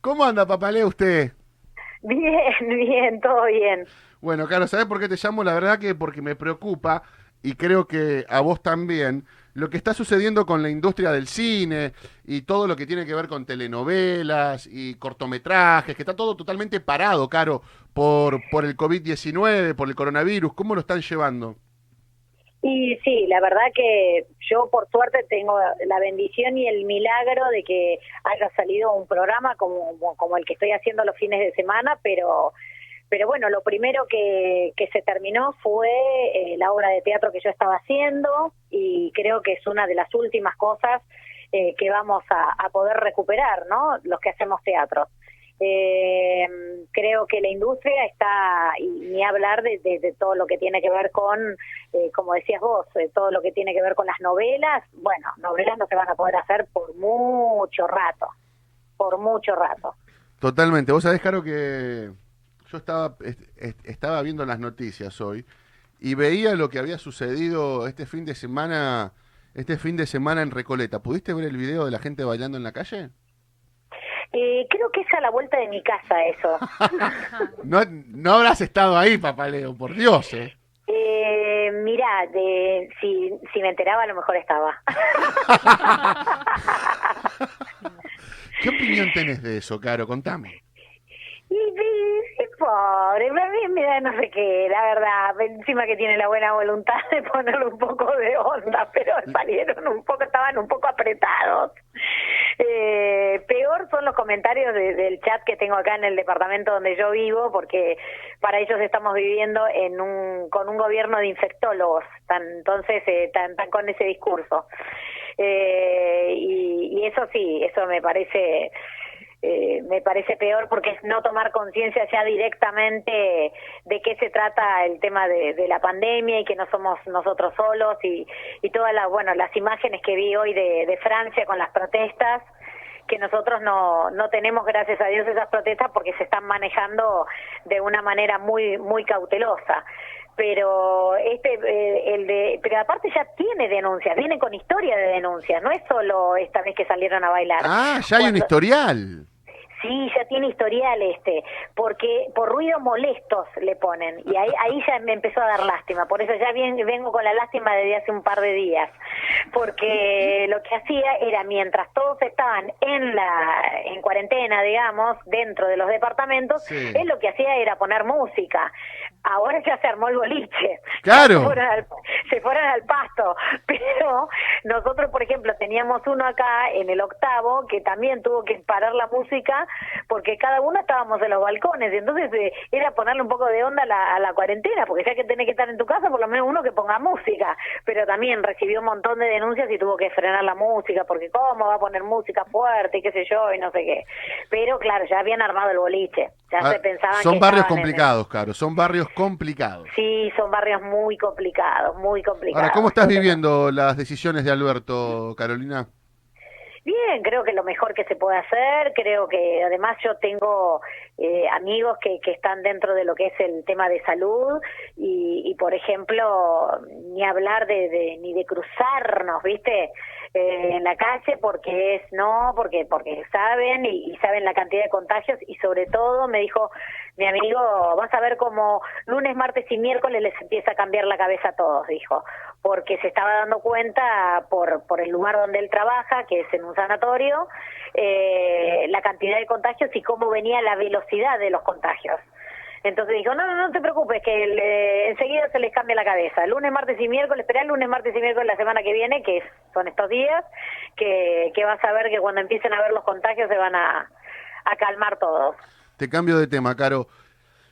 ¿Cómo anda, papaleo, usted? Bien, bien, todo bien. Bueno, Caro, ¿sabes por qué te llamo? La verdad que porque me preocupa, y creo que a vos también, lo que está sucediendo con la industria del cine y todo lo que tiene que ver con telenovelas y cortometrajes, que está todo totalmente parado, Caro, por, por el COVID-19, por el coronavirus. ¿Cómo lo están llevando? Y sí, la verdad que yo por suerte tengo la bendición y el milagro de que haya salido un programa como, como el que estoy haciendo los fines de semana, pero pero bueno, lo primero que, que se terminó fue eh, la obra de teatro que yo estaba haciendo y creo que es una de las últimas cosas eh, que vamos a, a, poder recuperar, ¿no? Los que hacemos teatro. Eh, creo que la industria está, y ni hablar de, de, todo lo que tiene que ver con, eh, como decías vos, eh, todo lo que tiene que ver con las novelas, bueno, novelas no se van a poder hacer por mucho rato, por mucho rato. Totalmente. Vos sabés, Caro, que yo estaba, est estaba viendo las noticias hoy y veía lo que había sucedido este fin de semana, este fin de semana en Recoleta. ¿Pudiste ver el video de la gente bailando en la calle? Eh, creo que es a la vuelta de mi casa eso. no, no habrás estado ahí, papaleo, por Dios, ¿eh? Eh, mira, de, si, si me enteraba a lo mejor estaba. ¿Qué opinión tenés de eso, Caro? Contame. Y, pobre, me da no sé qué, la verdad, encima que tiene la buena voluntad de ponerle un poco de onda, pero salieron un poco, estaban un poco apretados. Eh, peor son los comentarios de, del chat que tengo acá en el departamento donde yo vivo, porque para ellos estamos viviendo en un, con un gobierno de infectólogos, tan, entonces eh, con ese discurso. Eh, y, y eso sí, eso me parece eh, me parece peor porque es no tomar conciencia ya directamente de qué se trata el tema de, de, la pandemia y que no somos nosotros solos y, y todas las bueno las imágenes que vi hoy de, de Francia con las protestas que nosotros no, no tenemos gracias a Dios esas protestas porque se están manejando de una manera muy muy cautelosa. Pero este eh, el de pero aparte ya tiene denuncias viene con historia de denuncias no es solo esta vez que salieron a bailar. Ah ya hay Cuando... un historial Sí, ya tiene historial este, porque por ruidos molestos le ponen y ahí, ahí ya me empezó a dar lástima, por eso ya bien, vengo con la lástima desde hace un par de días, porque lo que hacía era mientras todos estaban en la en cuarentena, digamos, dentro de los departamentos, sí. él lo que hacía era poner música. Ahora ya se armó el boliche. Claro. Se fueron, al, se fueron al pasto. Pero nosotros, por ejemplo, teníamos uno acá en el octavo que también tuvo que parar la música porque cada uno estábamos en los balcones. Y entonces eh, era ponerle un poco de onda a la, a la, cuarentena, porque ya que tenés que estar en tu casa, por lo menos uno que ponga música. Pero también recibió un montón de denuncias y tuvo que frenar la música, porque cómo va a poner música fuerte y qué sé yo, y no sé qué. Pero claro, ya habían armado el boliche. Ya ah, se pensaban Son que barrios complicados, el... Caro. Son barrios complicados. Sí, son barrios muy complicados, muy complicados. Ahora, ¿cómo estás viviendo las decisiones de Alberto, Carolina? Bien, creo que lo mejor que se puede hacer, creo que además yo tengo eh, amigos que, que están dentro de lo que es el tema de salud y, y por ejemplo, ni hablar de, de ni de cruzarnos, ¿viste? Eh, en la calle porque es no, porque porque saben y, y saben la cantidad de contagios y sobre todo me dijo mi amigo, vas a ver cómo lunes, martes y miércoles les empieza a cambiar la cabeza a todos, dijo, porque se estaba dando cuenta por, por el lugar donde él trabaja, que es en un sanatorio, eh, la cantidad de contagios y cómo venía la velocidad de los contagios. Entonces dijo, no, no, no te preocupes, que el, eh, enseguida se les cambia la cabeza. Lunes, martes y miércoles, espera el lunes, martes y miércoles la semana que viene, que son estos días, que, que vas a ver que cuando empiecen a ver los contagios se van a, a calmar todos. Te cambio de tema, Caro.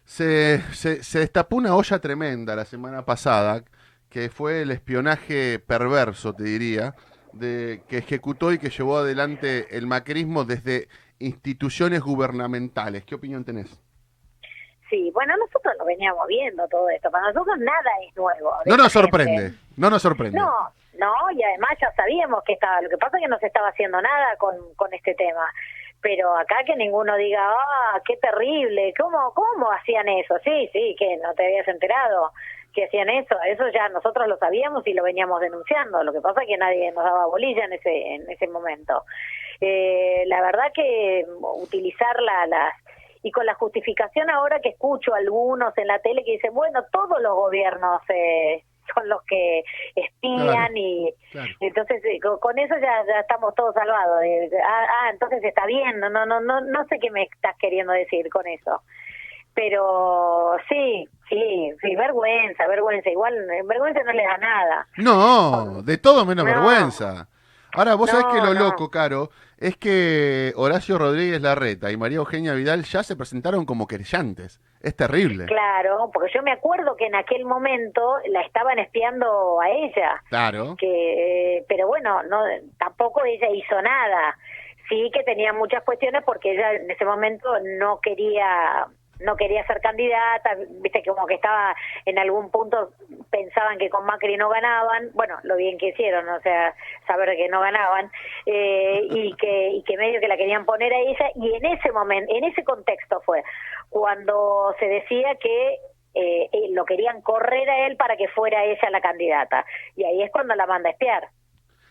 Se, se, destapó una olla tremenda la semana pasada, que fue el espionaje perverso, te diría, de, que ejecutó y que llevó adelante el macrismo desde instituciones gubernamentales. ¿Qué opinión tenés? Sí, bueno, nosotros lo veníamos viendo todo esto. Para nosotros nada es nuevo. No nos sorprende, no nos sorprende. No, no, y además ya sabíamos que estaba. Lo que pasa es que no se estaba haciendo nada con, con este tema pero acá que ninguno diga, ah, qué terrible, ¿cómo, cómo hacían eso? Sí, sí, que no te habías enterado que hacían eso, eso ya nosotros lo sabíamos y lo veníamos denunciando, lo que pasa es que nadie nos daba bolilla en ese, en ese momento. eh, la verdad que utilizar la, las y con la justificación ahora que escucho algunos en la tele que dicen, bueno, todos los gobiernos eh, son los que espían y entonces eh, con, eso ya, ya estamos todos salvados. ah, ah, entonces está bien, no, no, no, no sé qué me estás queriendo decir con eso. Pero sí, sí, sí, vergüenza, vergüenza. Igual, vergüenza no le da nada. No, de todo menos vergüenza. Ahora, vos sabés que lo loco, Caro, es que Horacio Rodríguez Larreta y María Eugenia Vidal ya se presentaron como querellantes. Es terrible. Claro, porque yo me acuerdo que en aquel momento la estaban espiando a ella. Claro. Que, pero bueno, no, tampoco ella hizo nada. Sí que tenía muchas cuestiones porque ella en ese momento no quería no quería ser candidata, viste como que estaba en algún punto pensaban que con Macri no ganaban, bueno, lo bien que hicieron, o sea, saber que no ganaban, eh, y que y que medio que la querían poner a ella, y en ese momento, en ese contexto fue cuando se decía que eh, eh, lo querían correr a él para que fuera ella la candidata, y ahí es cuando la manda a espiar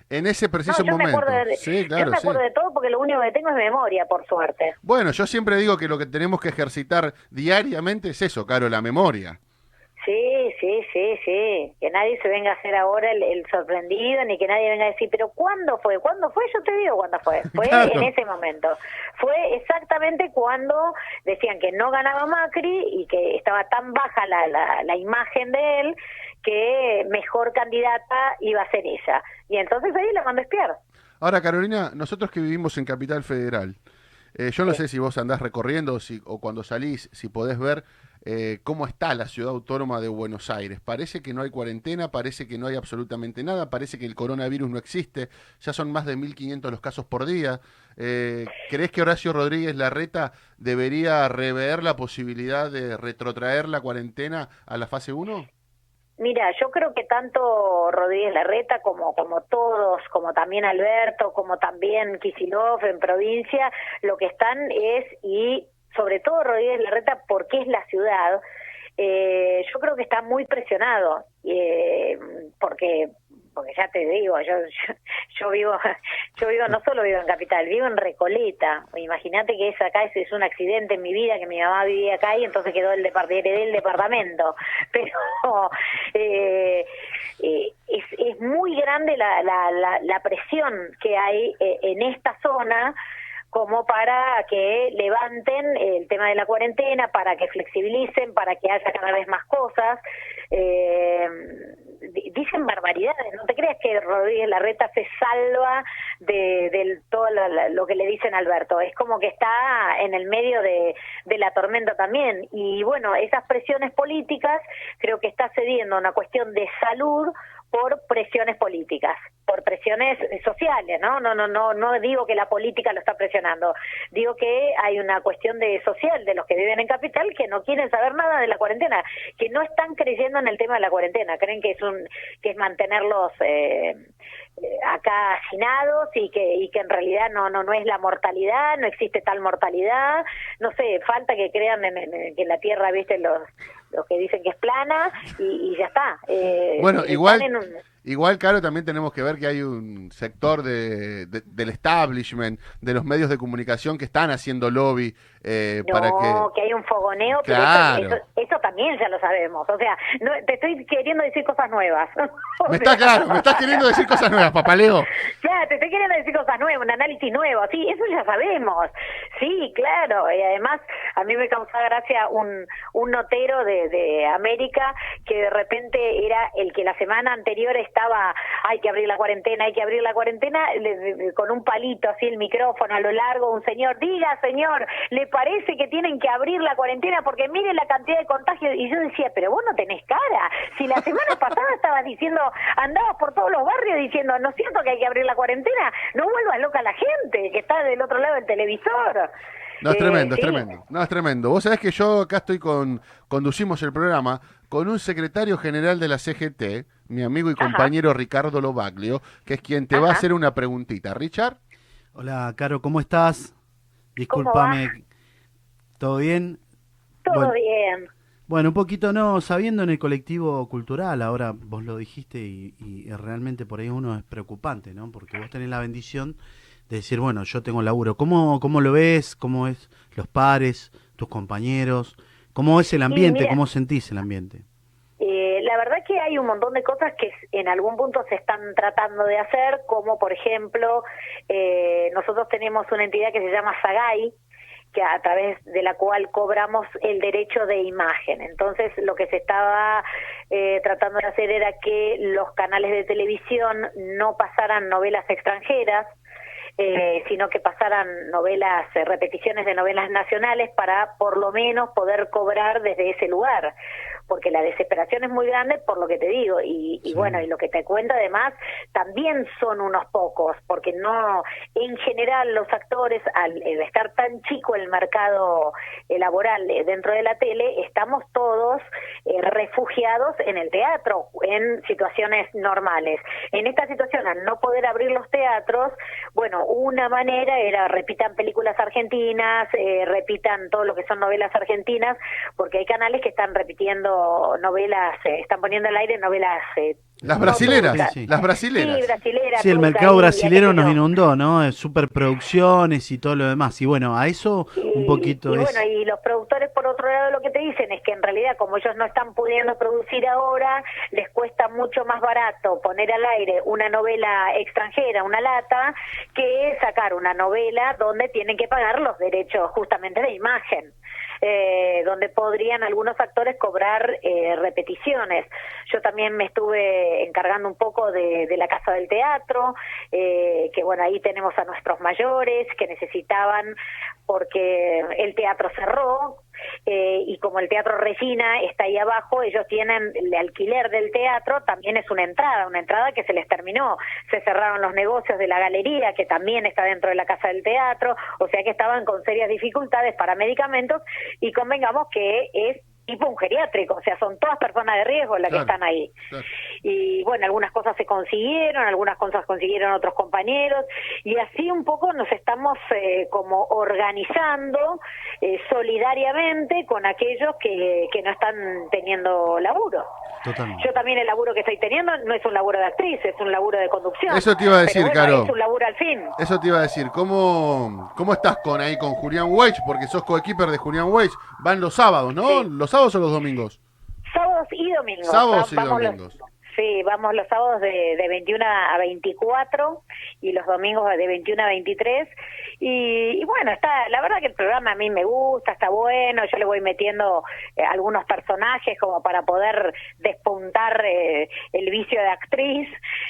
en ese preciso momento. sí, claro, yo me acuerdo de todo porque lo único que tengo es memoria, por suerte. Bueno, yo siempre digo que lo que tenemos que ejercitar diariamente es eso, Caro, la memoria. Sí, sí, sí, sí. Que nadie se venga a hacer ahora el, sorprendido, ni que nadie venga a decir, pero ¿cuándo fue? ¿Cuándo fue? Yo te digo cuándo fue. Fue en ese momento. Fue exactamente cuando decían que no ganaba Macri y que estaba tan baja la, la, la imagen de él que mejor candidata iba a ser ella. Y entonces ahí la mandó a espiar. Ahora, Carolina, nosotros que vivimos en Capital Federal, eh, yo no sé si vos andás recorriendo si, o cuando salís, si podés ver eh, cómo está la ciudad autónoma de Buenos Aires. Parece que no hay cuarentena, parece que no hay absolutamente nada, parece que el coronavirus no existe, ya son más de 1.500 los casos por día. Eh, ¿Crees que Horacio Rodríguez Larreta debería rever la posibilidad de retrotraer la cuarentena a la fase 1? Mira, yo creo que tanto Rodríguez Larreta como, como todos, como también Alberto, como también Kisilov en provincia, lo que están es, y sobre todo Rodríguez Larreta, porque es la ciudad, eh, yo creo que está muy presionado, eh, porque porque ya te digo, yo, yo, vivo, yo vivo, no solo vivo en Capital, vivo en Recoleta. Imagínate que es acá, ese es un accidente en mi vida, que mi mamá vivía acá y entonces quedó el departamento, del departamento. Pero eh, eh, es, es muy grande la, la, la, presión que hay eh, en esta zona como para que levanten el tema de la cuarentena, para que flexibilicen, para que haya cada vez más cosas. Eh, dicen barbaridades, no te creas que Rodríguez Larreta se salva de, todo lo, que le dicen a Alberto, es como que está en el medio de, de la tormenta también. Y bueno, esas presiones políticas creo que está cediendo una cuestión de salud por presiones políticas, por presiones sociales, ¿no? No, no, no, no digo que la política lo está presionando, digo que hay una cuestión de social de los que viven en capital que no quieren saber nada de la cuarentena, que no están creyendo en el tema de la cuarentena, creen que es un, que es mantenerlos eh, eh, acá hacinados y que y que en realidad no no no es la mortalidad no existe tal mortalidad. No sé falta que crean en, que la tierra viste los los que dicen que es plana y, ya está. Eh, bueno igual Igual, claro, también tenemos que ver que hay un sector de, del establishment, de los medios de comunicación que están haciendo lobby eh, para que... que hay un fogoneo, pero eso, también ya lo sabemos. O sea, no, te estoy queriendo decir cosas nuevas. me está claro, me estás queriendo decir cosas nuevas, papaleo. Claro, te estoy queriendo decir cosas nuevas, un análisis nuevo. Sí, eso ya sabemos. Sí, claro. Y además, a mí me causaba gracia un, un notero de, de América que de repente era el que la semana anterior estaba, hay que abrir la cuarentena, hay que abrir la cuarentena, con un palito así el micrófono a lo largo, un señor, diga señor, le parece que tienen que abrir la cuarentena porque miren la cantidad de contagios. Y yo decía, pero vos no tenés cara. Si la semana pasada estabas diciendo, andabas por todos los barrios diciendo, no siento que hay que abrir la cuarentena, no vuelvas loca la gente que está del otro lado del televisor. No, es tremendo, es tremendo. No, es tremendo. Vos sabés que yo acá estoy con, conducimos el programa con un secretario general de la CGT, mi amigo y compañero Ricardo Lobaglio, que es quien te va a hacer una preguntita. Richard. Hola, Caro, ¿cómo estás? Discúlpame. ¿Todo bien? Todo bien. Bueno, un poquito no, sabiendo en el colectivo cultural, ahora vos lo dijiste y, y realmente por ahí uno es preocupante, ¿no? Porque vos tenés la bendición de decir, bueno, yo tengo laburo. ¿Cómo, cómo lo ves? ¿Cómo es los pares, tus compañeros? ¿Cómo es el ambiente? mira. ¿Cómo sentís el ambiente? Eh, la verdad que hay un montón de cosas que en algún punto se están tratando de hacer, como por ejemplo, eh, nosotros tenemos una entidad que se llama Sagay, que a través de la cual cobramos el derecho de imagen. Entonces, lo que se estaba eh, tratando de hacer era que los canales de televisión no pasaran novelas extranjeras, eh, sino que pasaran novelas, eh, repeticiones de novelas nacionales para por lo menos poder cobrar desde ese lugar, porque la desesperación es muy grande por lo que te digo, y, y Sí. bueno, y lo que te cuento además también son unos pocos, porque no, en general los actores, al estar tan chico el mercado eh, laboral eh, dentro de la tele, estamos todos eh, refugiados en el teatro, en situaciones normales. En esta situación, al no poder abrir los teatros, bueno, una manera era repitan películas argentinas, eh, repitan todo lo que son novelas argentinas, porque hay canales que están repitiendo novelas, eh, están poniendo al aire novelas. eh, Las no brasileras, turcas. Sí, sí. las Sí, brasileras. Sí, el mercado brasilero nos inundó, ¿no? Eh, Superproducciones y todo lo demás. Y bueno, a eso un poquito y es... bueno, y los productores, por otro lado, lo que te dicen es que en realidad, como ellos no están pudiendo producir ahora, les cuesta mucho más barato poner al aire una novela extranjera, una lata, que sacar una novela donde tienen que pagar los derechos justamente de imagen. Eh, donde podrían algunos actores cobrar eh, repeticiones. Yo también me estuve encargando un poco de, la Casa del Teatro, eh, que bueno, ahí tenemos a nuestros mayores que necesitaban porque el teatro cerró eh, y como el Teatro Regina está ahí abajo, ellos tienen el alquiler del teatro, también es una entrada, una entrada que se les terminó. Se cerraron los negocios de la galería, que también está dentro de la casa del teatro, o sea que estaban con serias dificultades para medicamentos y convengamos que es tipo un geriátrico, o sea, son todas personas de riesgo las Claro. que están ahí. Claro. Y bueno, algunas cosas se consiguieron, algunas cosas consiguieron otros compañeros, y así un poco nos estamos eh, como organizando eh, solidariamente con aquellos que, que no están teniendo laburo. Totalmente. Yo también el laburo que estoy teniendo no es un laburo de actriz, es un laburo de conducción. Eso te iba a decir, bueno, Caro. Es un laburo al fin. Eso te iba a decir, ¿cómo, cómo estás con ahí con Julián Weich? Porque sos coequiper de Julián Weich. Van los sábados, ¿no? Sí. ¿Los sábados o los domingos? Sábados y domingos. Sábados y vamos los- domingos. Sí, vamos los sábados de, de 21 a 24 y los domingos de 21 a 23. Y, y bueno, está, la verdad que el programa a mí me gusta, está bueno, yo le voy metiendo eh, algunos personajes como para poder despuntar eh, el vicio de actriz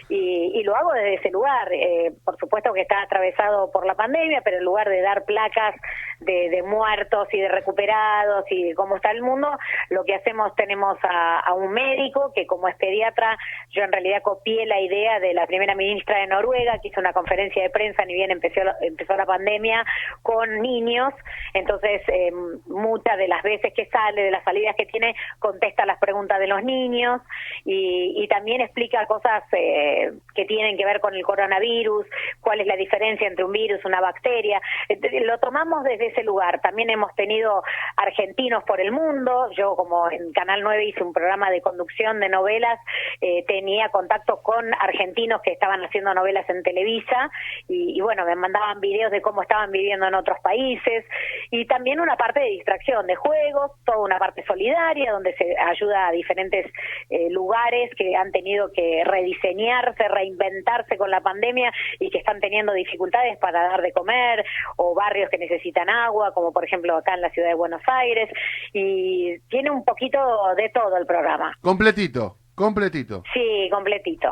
y, y lo hago desde ese lugar. Eh, por supuesto que está atravesado por la pandemia, pero en lugar de dar placas de, de muertos y de recuperados y de cómo está el mundo, lo que hacemos tenemos a, a un médico que como es pediatra, yo en realidad copié la idea de la primera ministra de Noruega, que hizo una conferencia de prensa, ni bien empezó, empezó la pandemia, con niños, entonces eh, muchas de las veces que sale, de las salidas que tiene, contesta las preguntas de los niños y, y también explica cosas eh, que tienen que ver con el coronavirus, cuál es la diferencia entre un virus, una bacteria. Eh, Lo tomamos desde ese lugar. También hemos tenido argentinos por el mundo. Yo como en Canal 9 hice un programa de conducción de novelas, tenía contacto con argentinos que estaban haciendo novelas en Televisa y, y bueno, me mandaban videos de cómo estaban viviendo en otros países. Y también una parte de distracción, de juegos, toda una parte solidaria donde se ayuda a diferentes eh, lugares que han tenido que rediseñarse, reinventarse con la pandemia y que están teniendo dificultades para dar de comer o barrios que necesitan agua, como por ejemplo acá en la ciudad de Buenos Aires. Y tiene un poquito de todo el programa. Completito, completito. Sí, completito.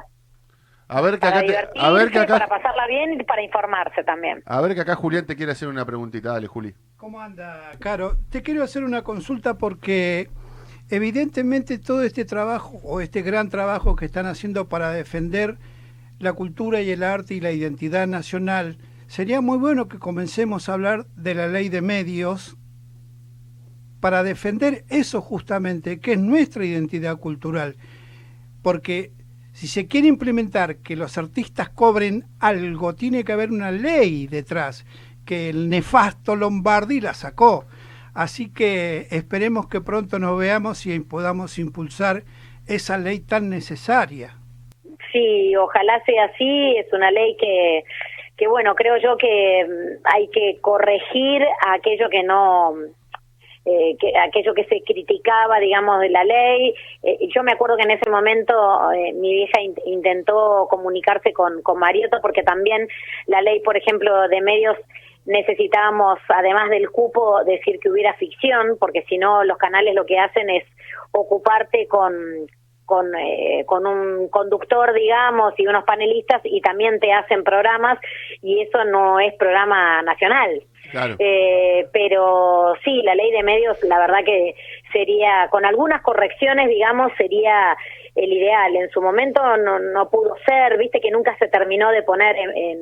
A ver que Para acá, te- divertirse, a ver que para acá, pasarla bien y para informarse también. a ver que acá Julián te quiere hacer una preguntita. Dale, Juli. ¿Cómo anda, Caro? Te quiero hacer una consulta porque evidentemente todo este trabajo o este gran trabajo que están haciendo para defender la cultura y el arte y la identidad nacional, sería muy bueno que comencemos a hablar de la ley de medios para defender eso justamente, que es nuestra identidad cultural. Porque si se quiere implementar que los artistas cobren algo, tiene que haber una ley detrás, que el nefasto Lombardi la sacó. Así que esperemos que pronto nos veamos y podamos impulsar esa ley tan necesaria. Sí, ojalá sea así. Es una ley que, que bueno, creo yo que mm, hay que corregir aquello que no eh, que, aquello que se criticaba, digamos, de la ley. Eh, yo me acuerdo que en ese momento eh, mi vieja in- intentó comunicarse con, con Mariotto porque también la ley, por ejemplo, de medios necesitábamos, además del cupo, decir que hubiera ficción, porque si no los canales lo que hacen es ocuparte con con, eh, con un conductor, digamos, y unos panelistas, y también te hacen programas, y eso no es programa nacional. Eh, pero sí, la ley de medios, la verdad que sería, con algunas correcciones, digamos, sería el ideal. En su momento no, no pudo ser, viste que nunca se terminó de poner en, en,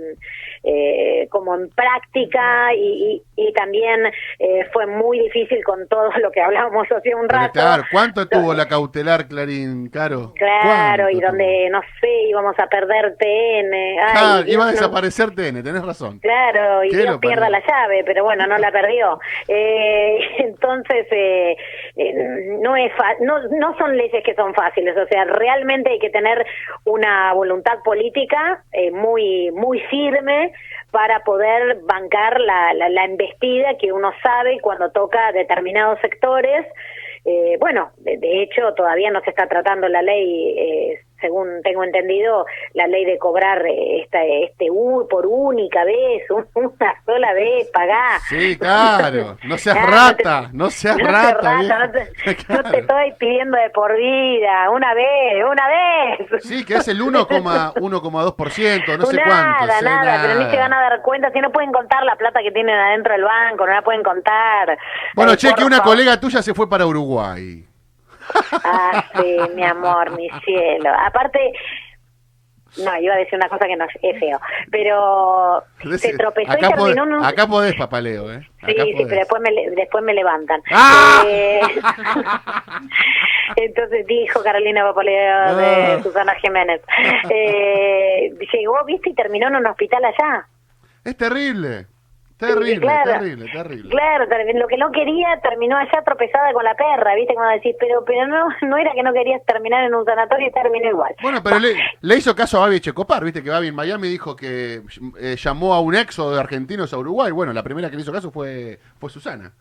eh, como en práctica y, y, y también eh, fue muy difícil con todo lo que hablábamos hace un rato. claro, ¿cuánto tuvo la cautelar, Clarín, Caro? Claro, y ¿Cuánto donde, no sé, íbamos a perder TN. Ay? Ah, Dios, iba a no- desaparecer TN, tenés razón. Claro, y ¿Qué Dios pierda la llave, pero bueno, no la perdió. Eh, entonces, eh, eh, no, es fa- no, no son leyes que son fáciles, o sea, realmente hay que tener una voluntad política eh, muy, muy firme para poder bancar la, la, la embestida que uno sabe cuando toca determinados sectores. Eh, bueno, de, de hecho, todavía no se está tratando la ley, eh, según tengo entendido, la ley de cobrar eh, esta, este U por única vez, un- una sola vez, pagá. Sí, claro. No seas Ah, rata, no seas no rata, no te, no Claro. te estoy pidiendo de por vida, una vez, una vez. Sí, que es el 1,1,2%, no sé nada, cuánto. sé, nada, pero ni se van a dar cuenta, si no pueden contar la plata que tienen adentro del banco, no la pueden contar. Bueno, Eh, che, que una favor. colega tuya se fue para Uruguay. Ah, sí, mi amor, mi cielo. Aparte, no, iba a decir una cosa que no es feo, pero se tropezó y acá, podés, terminó en un... acá podés, papaleo, ¿eh? Sí, Acá sí, podés. pero después me, después me levantan. ¡Ah! Eh, entonces dijo Carolina Papaleo de Ah. Susana Jiménez. Eh, llegó, viste, y terminó en un hospital allá. Es terrible. Terrible, Sí, claro. terrible, terrible. Claro, lo que no quería terminó allá tropezada con la perra, ¿viste? Cuando decís, pero pero no no era que no querías terminar en un sanatorio y terminó igual. Bueno, pero le, le hizo caso a Babi Checopar, viste que Babi en Miami dijo que eh, llamó a un éxodo de argentinos a Uruguay. Bueno, la primera que le hizo caso fue, fue Susana.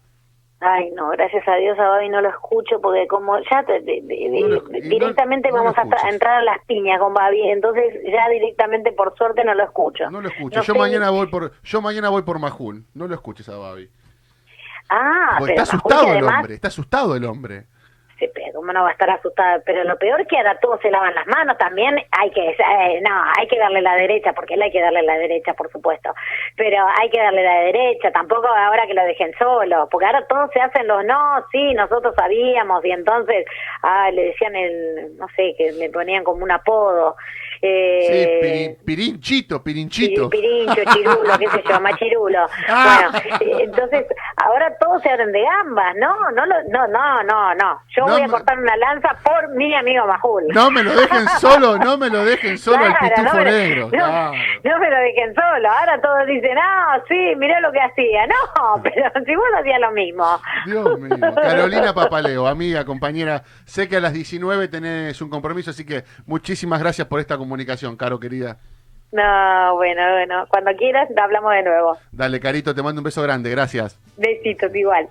Ay, no, gracias a Dios a Babi no lo escucho porque como ya te- No lo- no- directamente no vamos a, entrar a las piñas con Babi, entonces ya directamente por suerte no lo escucho. No lo escucho. Yo sé- mañana voy por yo mañana voy por Majul. No lo escuches a Babi. Ah, Porque pero está Majul, asustado el hombre, está asustado el hombre. Sí, pero cómo no va a estar asustada. Pero lo peor que ahora todos se lavan las manos también. Hay que, eh, no, hay que darle la derecha, porque él hay que darle la derecha, por supuesto. Pero hay que darle la derecha, tampoco ahora que lo dejen solo, porque ahora todos se hacen los no, sí, nosotros sabíamos, y entonces, ah, le decían el, no sé, que le ponían como un apodo. Sí, Eh, piri- pirinchito, pirinchito. Piri- Pirincho, chirulo, qué sé yo, machirulo. Ah. Bueno, eh, entonces, ahora todos se abren de gambas, ¿no? No, lo- no, no, no, no. Yo No voy a me- cortar una lanza por mi amigo Majul. No me lo dejen solo, no me lo dejen solo al Claro, pitufo no me, lo- negro. no, claro. no me lo dejen solo. Ahora todos dicen, ah, sí, mirá lo que hacía. No, pero si vos hacías lo mismo. Dios mío. Carolina Papaleo, amiga, compañera. Sé que a las 19 tenés un compromiso, así que muchísimas gracias por esta comunicación, Caro, querida. No, bueno, bueno. Cuando quieras, hablamos de nuevo. Dale, Carito, te mando un beso grande, gracias. Besitos, igual.